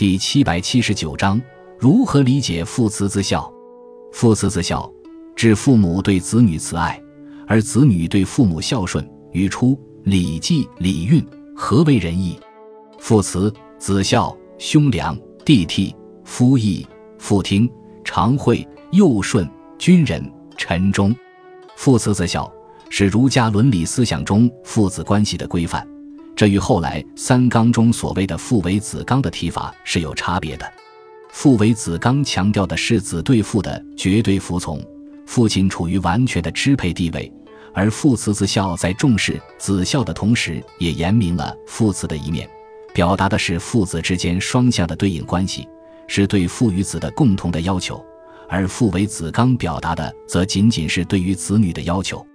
第七百七十九章如何理解父慈子孝？父慈子孝，指父母对子女慈爱，而子女对父母孝顺。语出《礼记·礼运》，何为仁义？父慈子孝，兄良，弟悌，夫义，妇听，长惠，幼顺，君仁，臣忠。父慈子孝是儒家伦理思想中父子关系的规范，这与后来三纲中所谓的父为子纲的提法是有差别的。父为子纲强调的是子对父的绝对服从，父亲处于完全的支配地位。而父慈子孝在重视子孝的同时，也言明了父慈的一面，表达的是父子之间双向的对应关系，是对父与子的共同的要求；而父为子纲表达的，则仅仅是对于子女的要求。